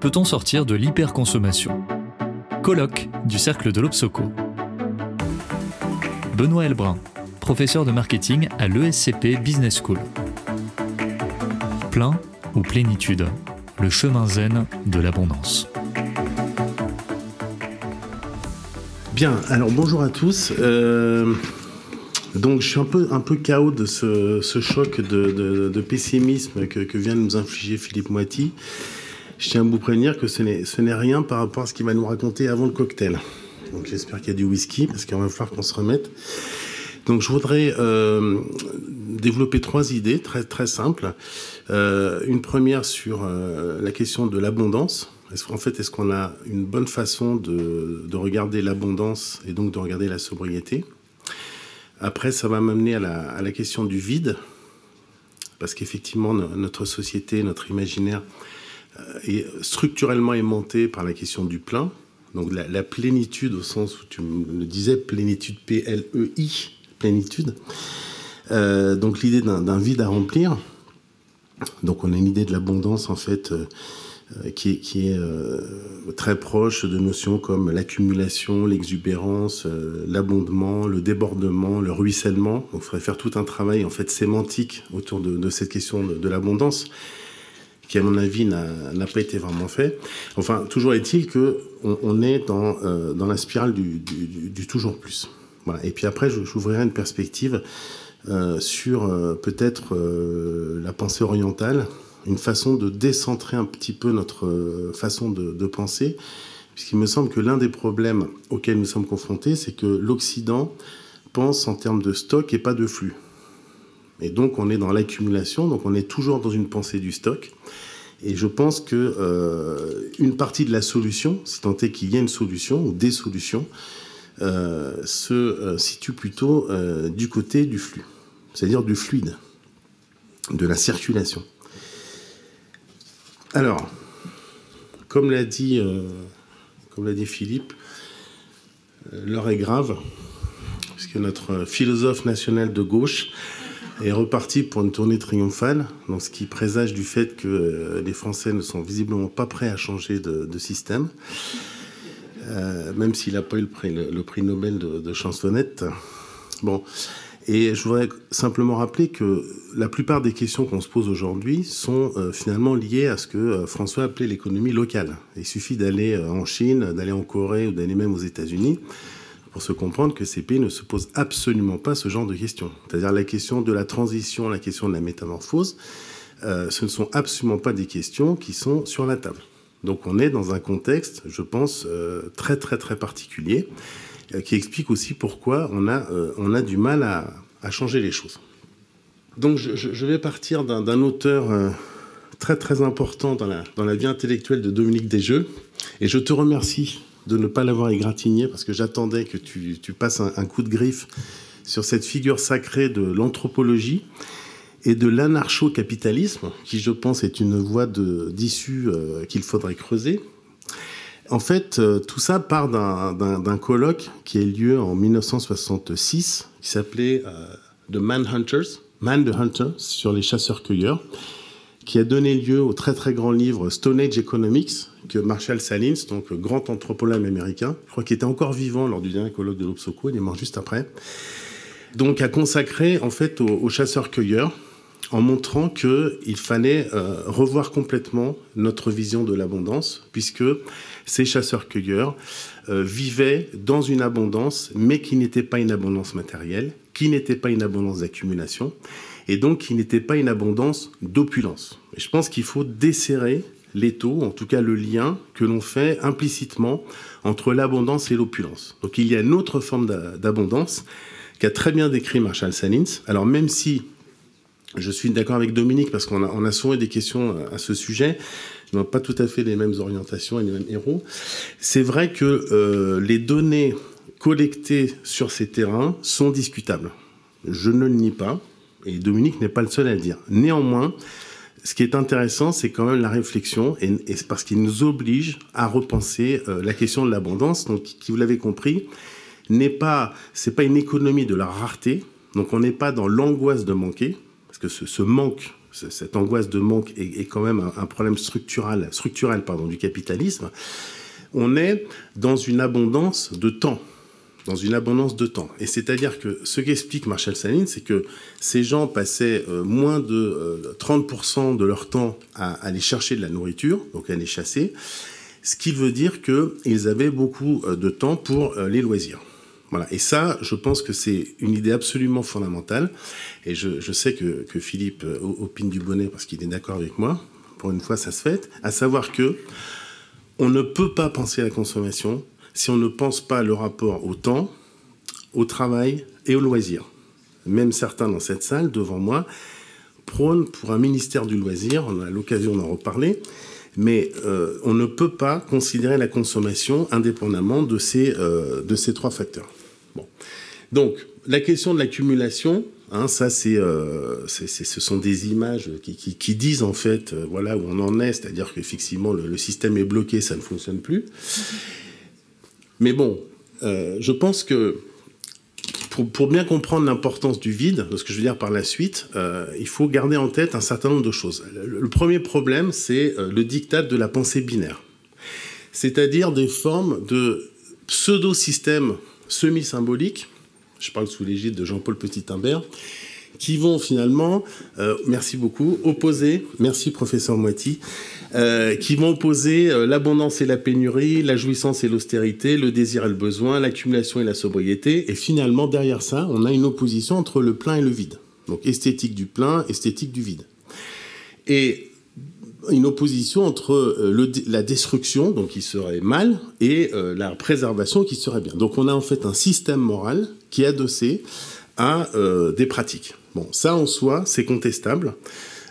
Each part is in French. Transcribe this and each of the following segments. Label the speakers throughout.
Speaker 1: Peut-on sortir de l'hyperconsommation? Colloque du Cercle de l'Obsoco. Benoît Elbrun, professeur de marketing à l'ESCP Business School. Plein ou plénitude Le chemin zen de l'abondance.
Speaker 2: Bien, alors bonjour à tous. Euh, donc je suis un peu, un peu KO de ce, choc de, pessimisme que, vient de nous infliger Philippe Moiti. Je tiens à vous prévenir que ce n'est rien par rapport à ce qu'il va nous raconter avant le cocktail. Donc j'espère qu'il y a du whisky parce qu'il va falloir qu'on se remette. Donc je voudrais euh, développer trois idées très très simples. Euh, une première sur euh, la question de l'abondance. Est-ce fait, est-ce qu'on a une bonne façon de, de regarder l'abondance et donc de regarder la sobriété? Après, ça va m'amener à la, question du vide, parce qu'effectivement, notre société, notre imaginaire est structurellement aimanté par la question du plein. Donc la, plénitude au sens où tu me le disais, plénitude P-L-E-I, plénitude. Euh, donc l'idée d'un vide à remplir. Donc on a une idée de l'abondance en fait euh, euh, qui est, qui est très proche de notions comme l'accumulation, l'exubérance, l'abondement, le débordement, le ruissellement. Donc il faudrait faire tout un travail en fait sémantique autour de, cette question de, l'abondance qui à mon avis n'a pas été vraiment fait. Enfin, toujours est-il que on, est dans, dans la spirale du, toujours plus. Voilà. Et puis après, j'ouvrirai une perspective euh, sur euh, peut-être euh, la pensée orientale, une façon de décentrer un petit peu notre façon de, penser, puisqu'il me semble que l'un des problèmes auxquels nous sommes confrontés, c'est que l'Occident pense en termes de stock et pas de flux. Et donc on est dans l'accumulation, donc on est toujours dans une pensée du stock. Et je pense que une partie de la solution, si tant est qu'il y ait une solution ou des solutions, se situe plutôt du côté du flux c'est-à-dire du fluide, de la circulation. Alors, comme l'a dit, euh, comme l'a dit Philippe, euh, l'heure est grave, puisque notre philosophe national de gauche est reparti pour une tournée triomphale, donc ce qui présage du fait que euh, les Français ne sont visiblement pas prêts à changer de, système, même s'il n'a pas eu le prix, Nobel de, chansonnette. Bon, et je voudrais simplement rappeler que la plupart des questions qu'on se pose aujourd'hui sont euh, finalement liées à ce que euh, François appelait l'économie locale. Il suffit d'aller euh, en Chine, d'aller en Corée ou d'aller même aux États-Unis pour se comprendre que ces pays ne se posent absolument pas ce genre de questions. C'est-à-dire la question de la transition, la question de la métamorphose, ce ne sont absolument pas des questions qui sont sur la table. Donc on est dans un contexte, je pense, très très très particulier. Euh, qui explique aussi pourquoi on a, euh, on a du mal à, changer les choses. Donc je, je vais partir d'un auteur euh, très très important dans la, dans la vie intellectuelle de Dominique Desjeux, et je te remercie de ne pas l'avoir égratigné, parce que j'attendais que tu, passes un, coup de griffe sur cette figure sacrée de l'anthropologie et de l'anarcho-capitalisme, qui je pense est une voie d'issue qu'il faudrait creuser. En fait, euh, tout ça part d'un colloque qui a eu lieu en 1966, qui s'appelait euh, The Manhunters, Man the Hunter, sur les chasseurs-cueilleurs, qui a donné lieu au très très grand livre Stone Age Economics, que Marshall Salins, donc grand anthropologue américain, je crois qu'il était encore vivant lors du dernier colloque de l'Obsoco, il est mort juste après, donc a consacré en fait aux chasseurs-cueilleurs en montrant qu'il fallait euh, revoir complètement notre vision de l'abondance, puisque ces chasseurs-cueilleurs euh, vivaient dans une abondance, mais qui n'était pas une abondance matérielle, qui n'était pas une abondance d'accumulation, et donc qui n'était pas une abondance d'opulence. Je pense qu'il faut desserrer l'étau, en tout cas le lien que l'on fait implicitement entre l'abondance et l'opulence. Donc il y a une autre forme d'abondance qu'a très bien décrit Marshall Salins. Alors même si je suis d'accord avec Dominique parce qu'on a, on a souvent des questions à ce sujet. Ils n'ont pas tout à fait les mêmes orientations et les mêmes héros. C'est vrai que euh, les données collectées sur ces terrains sont discutables. Je ne le nie pas, et Dominique n'est pas le seul à le dire. Néanmoins, ce qui est intéressant, c'est quand même la réflexion, et, c'est parce qu'il nous oblige à repenser euh, la question de l'abondance, donc qui, vous l'avez compris, n'est pas, c'est pas une économie de la rareté, donc on n'est pas dans l'angoisse de manquer, parce que ce, manque cette angoisse de manque est, quand même un, problème structurel, structurel pardon, du capitalisme, on est dans une abondance de temps dans une abondance de temps. Et c'est-à-dire que ce qu'explique Marshall Saline, c'est que ces gens passaient euh, moins de 30% euh, de leur temps à aller chercher de la nourriture, donc à aller chasser, ce qui veut dire qu'ils avaient beaucoup euh, de temps pour les loisirs. Voilà. Et ça, je pense que c'est une idée absolument fondamentale. Et je, sais que, que, Philippe opine du bonnet parce qu'il est d'accord avec moi. Pour une fois, ça se fait. À savoir que on ne peut pas penser à la consommation si on ne pense pas le rapport au temps, au travail et au loisir. Même certains dans cette salle, devant moi, prônent pour un ministère du loisir, on a l'occasion d'en reparler, mais euh, on ne peut pas considérer la consommation indépendamment de ces, euh, de ces trois facteurs. Bon. Donc, la question de l'accumulation, hein, ça, euh, c'est, ce sont des images qui, disent en fait, voilà où on en est, c'est-à-dire qu'effectivement le, le, système est bloqué, ça ne fonctionne plus. Mais bon, euh, je pense que pour, bien comprendre l'importance du vide, ce que je veux dire par la suite, euh, il faut garder en tête un certain nombre de choses. Le, premier problème, c'est euh, le diktat de la pensée binaire, c'est-à-dire des formes de pseudo-systèmes semi-symboliques, je parle sous l'égide de Jean-Paul Petit-Imbert, qui vont finalement, merci beaucoup, opposer, merci professeur Moiti, euh, qui vont opposer euh, l'abondance et la pénurie, la jouissance et l'austérité, le désir et le besoin, l'accumulation et la sobriété. Et finalement, derrière ça, on a une opposition entre le plein et le vide. Donc esthétique du plein, esthétique du vide. Et une opposition entre euh, la destruction, donc qui serait mal, et la préservation qui serait bien. Donc on a en fait un système moral qui est adossé à des pratiques. Bon, ça en soi, c'est contestable.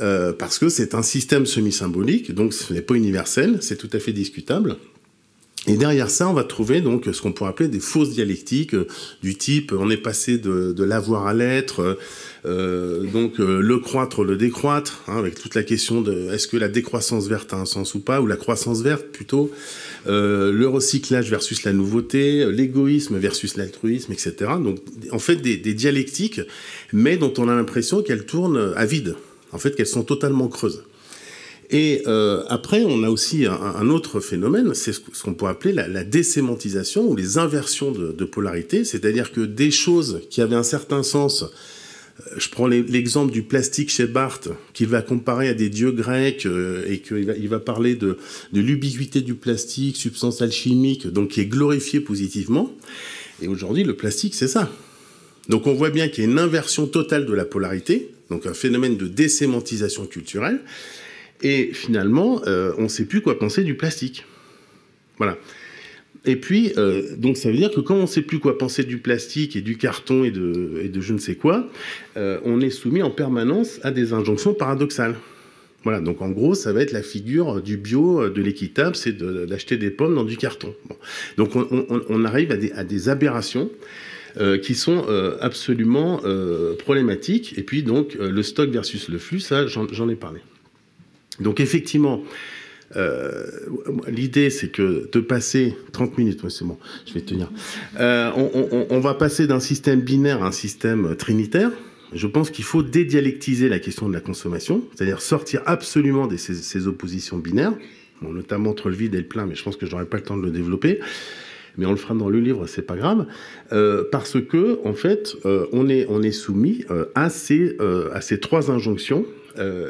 Speaker 2: Euh, parce que c'est un système semi-symbolique, donc ce n'est pas universel, c'est tout à fait discutable. Et derrière ça, on va trouver donc ce qu'on pourrait appeler des fausses dialectiques euh, du type on est passé de, de l'avoir à l'être, euh, donc le croître, le décroître, hein, avec toute la question de est-ce que la décroissance verte a un sens ou pas, ou la croissance verte plutôt, le recyclage versus la nouveauté, l'égoïsme versus l'altruisme, etc. Donc en fait des, des dialectiques, mais dont on a l'impression qu'elles tournent à vide en fait qu'elles sont totalement creuses. Et euh, après, on a aussi un, autre phénomène, c'est ce qu'on peut appeler la, désémantisation ou les inversions de, polarité, c'est-à-dire que des choses qui avaient un certain sens, euh, je prends l'exemple du plastique chez Barthes, qu'il va comparer à des dieux grecs euh, et qu'il va, parler de, de l'ubiquité du plastique, substance alchimique, donc qui est glorifié positivement. Et aujourd'hui, le plastique, c'est ça. Donc on voit bien qu'il y a une inversion totale de la polarité, donc un phénomène de désémantisation culturelle. Et finalement, euh, on ne sait plus quoi penser du plastique. Voilà. Et puis, euh, donc ça veut dire que quand on ne sait plus quoi penser du plastique et du carton et de, et de je ne sais quoi, euh, on est soumis en permanence à des injonctions paradoxales. Voilà, donc en gros, ça va être la figure du bio, de l'équitable, c'est d'acheter des pommes dans du carton. Donc on, arrive à des, aberrations qui sont absolument problématiques. Et puis donc le stock versus le flux, ça j'en ai parlé. Donc effectivement, l'idée c'est que de passer 30 minutes, c'est bon, je vais tenir. On, on, va passer d'un système binaire à un système trinitaire. Je pense qu'il faut dédialectiser la question de la consommation, c'est-à-dire sortir absolument de ces, oppositions binaires, notamment entre le vide et le plein, mais je pense que je n'aurai pas le temps de le développer mais on le fera dans le livre, c'est pas grave, euh, parce que en fait, euh, on est soumis euh, à à ces trois injonctions.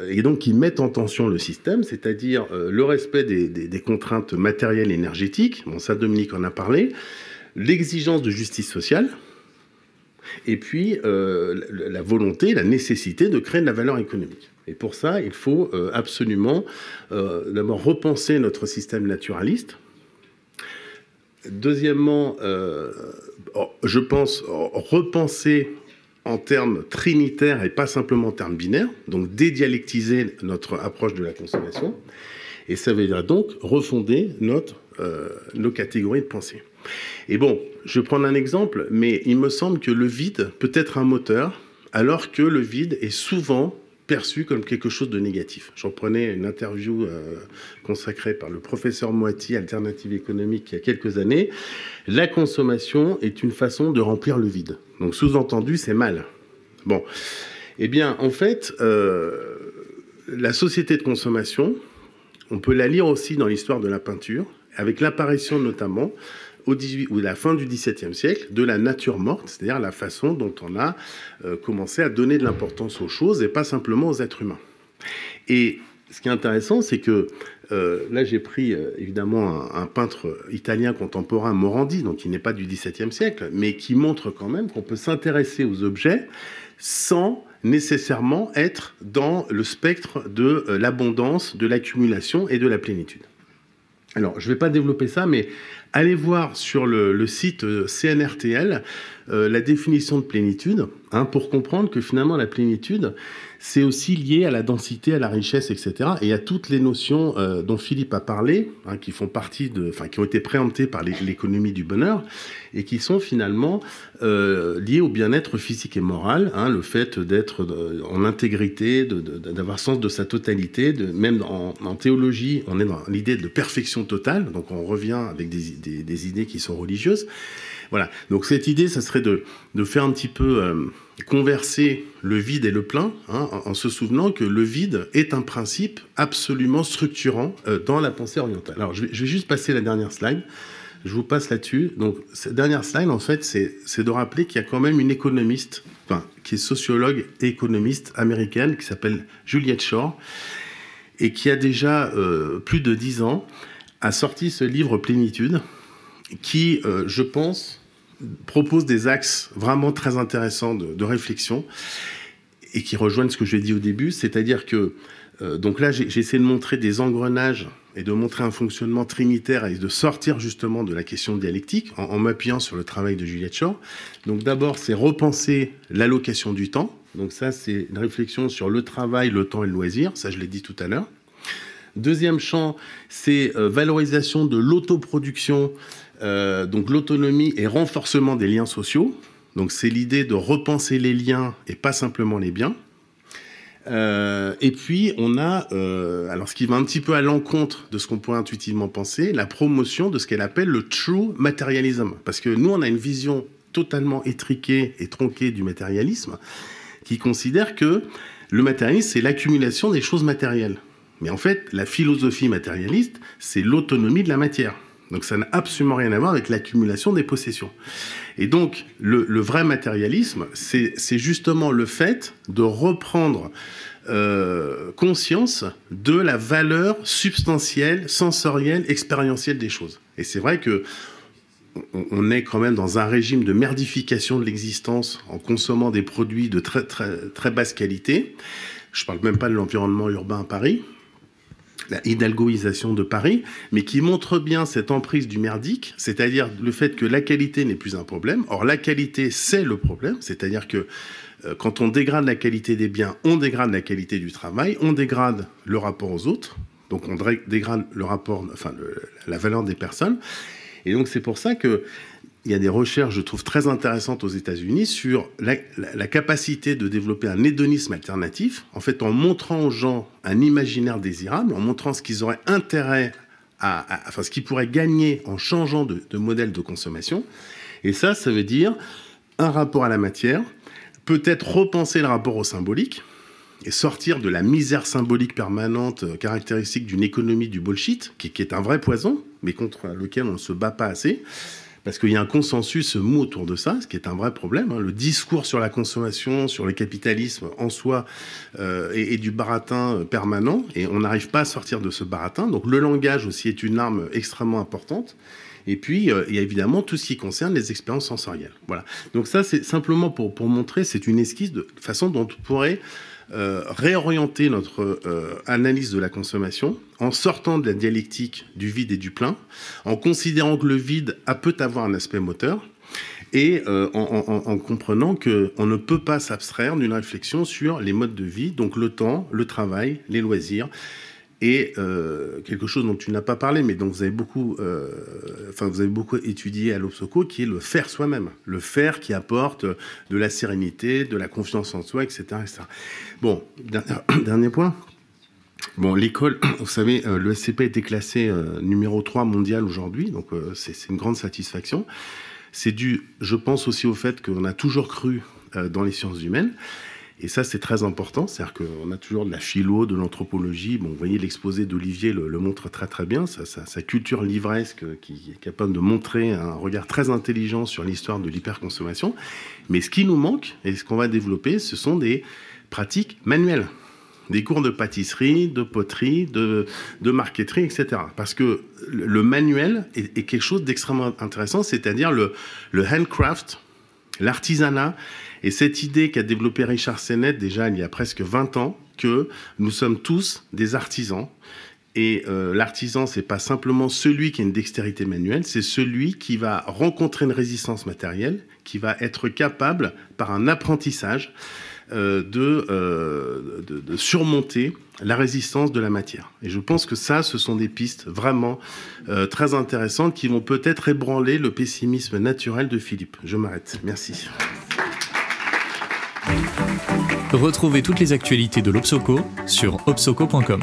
Speaker 2: Et donc qui mettent en tension le système, c'est-à-dire le respect des, contraintes matérielles et énergétiques, bon ça Dominique en a parlé, l'exigence de justice sociale, et puis la volonté, la nécessité de créer de la valeur économique. Et pour ça, il faut absolument d'abord repenser notre système naturaliste, Deuxièmement, euh, je pense repenser en termes trinitaires et pas simplement en termes binaires, donc dédialectiser notre approche de la consommation. Et ça veut dire donc refonder notre, euh, nos catégories de pensée. Et bon, je vais prendre un exemple, mais il me semble que le vide peut être un moteur, alors que le vide est souvent perçu comme quelque chose de négatif. J'en prenais une interview euh, consacrée par le professeur Moiti, Alternative économique, il y a quelques années. La consommation est une façon de remplir le vide. Donc sous-entendu, c'est mal. Bon. Eh bien, en fait, euh, la société de consommation, on peut la lire aussi dans l'histoire de la peinture, avec l'apparition notamment au 18, ou la fin du XVIIe siècle de la nature morte, c'est-à-dire la façon dont on a euh, commencé à donner de l'importance aux choses et pas simplement aux êtres humains. Et ce qui est intéressant, c'est que euh, là, j'ai pris euh, évidemment un, peintre italien contemporain, Morandi, donc qui n'est pas du XVIIe siècle, mais qui montre quand même qu'on peut s'intéresser aux objets sans nécessairement être dans le spectre de l'abondance, de l'accumulation et de la plénitude. Alors, je ne vais pas développer ça, mais allez voir sur le, site CNRTL la définition de plénitude, hein, pour comprendre que finalement la plénitude, c'est aussi lié à la densité, à la richesse, etc. Et à toutes les notions euh, dont Philippe a parlé, hein, qui font partie enfin, qui ont été préemptées par l'économie du bonheur et qui sont finalement euh, liées au bien-être physique et moral, hein, le fait d'être euh, en intégrité, d'avoir sens de sa totalité, même en, théologie, on est dans l'idée de perfection totale, donc on revient avec des idées qui sont religieuses. Voilà. Donc cette idée, ça serait de, faire un petit peu euh, converser le vide et le plein, hein, en, se souvenant que le vide est un principe absolument structurant euh, dans la pensée orientale. Alors je vais, je vais, juste passer la dernière slide. Je vous passe là-dessus. Donc cette dernière slide, en fait, c'est de rappeler qu'il y a quand même une économiste, enfin, qui est sociologue et économiste américaine, qui s'appelle Juliette Shore, et qui a déjà euh, plus de dix ans a sorti ce livre Plénitude, qui, euh, je pense, propose des axes vraiment très intéressants de, réflexion et qui rejoignent ce que j'ai dit au début, c'est-à-dire que euh, donc là, j'ai essayé de montrer des engrenages et de montrer un fonctionnement trinitaire et de sortir justement de la question dialectique en, m'appuyant sur le travail de Juliette Shaw. Donc d'abord, c'est repenser l'allocation du temps. Donc ça, c'est une réflexion sur le travail, le temps et le loisir. Ça, je l'ai dit tout à l'heure. Deuxième champ, c'est euh, valorisation de l'autoproduction euh, donc l'autonomie et renforcement des liens sociaux. Donc c'est l'idée de repenser les liens et pas simplement les biens. Euh, et puis on a, alors ce qui va un petit peu à l'encontre de ce qu'on pourrait intuitivement penser, la promotion de ce qu'elle appelle le true matérialisme. Parce que nous on a une vision totalement étriquée et tronquée du matérialisme qui considère que le matérialisme c'est l'accumulation des choses matérielles. Mais en fait, la philosophie matérialiste, c'est l'autonomie de la matière. Donc ça n'a absolument rien à voir avec l'accumulation des possessions. Et donc le, vrai matérialisme, c'est justement le fait de reprendre euh, conscience de la valeur substantielle, sensorielle, expérientielle des choses. Et c'est vrai que on est quand même dans un régime de merdification de l'existence en consommant des produits de très, très, très basse qualité. Je ne parle même pas de l'environnement urbain à Paris, la hidalgoisation de Paris, mais qui montre bien cette emprise du merdique, c'est-à-dire le fait que la qualité n'est plus un problème. Or, la qualité, c'est le problème, c'est-à-dire que euh, quand on dégrade la qualité des biens, on dégrade la qualité du travail, on dégrade le rapport aux autres, donc on dégrade le rapport, enfin la valeur des personnes. Et donc c'est pour ça que il y a des recherches, je trouve, très intéressantes aux États-Unis sur la, capacité de développer un hédonisme alternatif, en fait, en montrant aux gens un imaginaire désirable, en montrant ce qu'ils auraient intérêt à, enfin, ce qu'ils pourraient gagner en changeant de, modèle de consommation. Et ça, ça veut dire un rapport à la matière, peut-être repenser le rapport au symbolique, et sortir de la misère symbolique permanente euh, caractéristique d'une économie du bullshit, qui, qui, est un vrai poison, mais contre lequel on ne se bat pas assez, parce qu'il y a un consensus mou autour de ça, ce qui est un vrai problème. Hein. Le discours sur la consommation, sur le capitalisme en soi euh, est, du baratin euh, permanent, et on n'arrive pas à sortir de ce baratin. Donc le langage aussi est une arme extrêmement importante. Et puis, euh, il y a évidemment tout ce qui concerne les expériences sensorielles. Voilà. Donc ça, c'est simplement pour, pour montrer, c'est une esquisse de façon dont on pourrait euh, réorienter notre euh, analyse de la consommation en sortant de la dialectique du vide et du plein, en considérant que le vide peut avoir un aspect moteur, et euh, en, comprenant qu'on ne peut pas s'abstraire d'une réflexion sur les modes de vie, donc le temps, le travail, les loisirs, et euh, quelque chose dont tu n'as pas parlé, mais dont vous avez beaucoup, euh, vous avez beaucoup étudié à l'Obsoco, qui est le faire soi-même, le faire qui apporte de la sérénité, de la confiance en soi, etc., etc. Bon, dernier, point. Bon, l'école, vous savez, euh, le SCP a été classé numéro 3 mondial aujourd'hui, donc c'est une grande satisfaction. C'est dû, je pense aussi au fait qu'on a toujours cru dans les sciences humaines. Et ça, c'est très important. C'est-à-dire qu'on a toujours de la philo, de l'anthropologie. Bon, vous voyez, l'exposé d'Olivier le, montre très très bien. Sa, culture livresque qui est capable de montrer un regard très intelligent sur l'histoire de l'hyperconsommation. Mais ce qui nous manque et ce qu'on va développer, ce sont des pratiques manuelles des cours de pâtisserie, de poterie, de, marqueterie, etc. Parce que le manuel est, quelque chose d'extrêmement intéressant, c'est-à-dire le handcraft, l'artisanat, et cette idée qu'a développée Richard Sennett déjà il y a presque 20 ans, que nous sommes tous des artisans. Et euh, l'artisan, c'est pas simplement celui qui a une dextérité manuelle, c'est celui qui va rencontrer une résistance matérielle, qui va être capable, par un apprentissage, euh, euh, de, de, surmonter la résistance de la matière. Et je pense que ça, ce sont des pistes vraiment très intéressantes qui vont peut-être ébranler le pessimisme naturel de Philippe. Je m'arrête. Merci.
Speaker 1: Retrouvez toutes les actualités de l'Obsoco sur obsoco.com.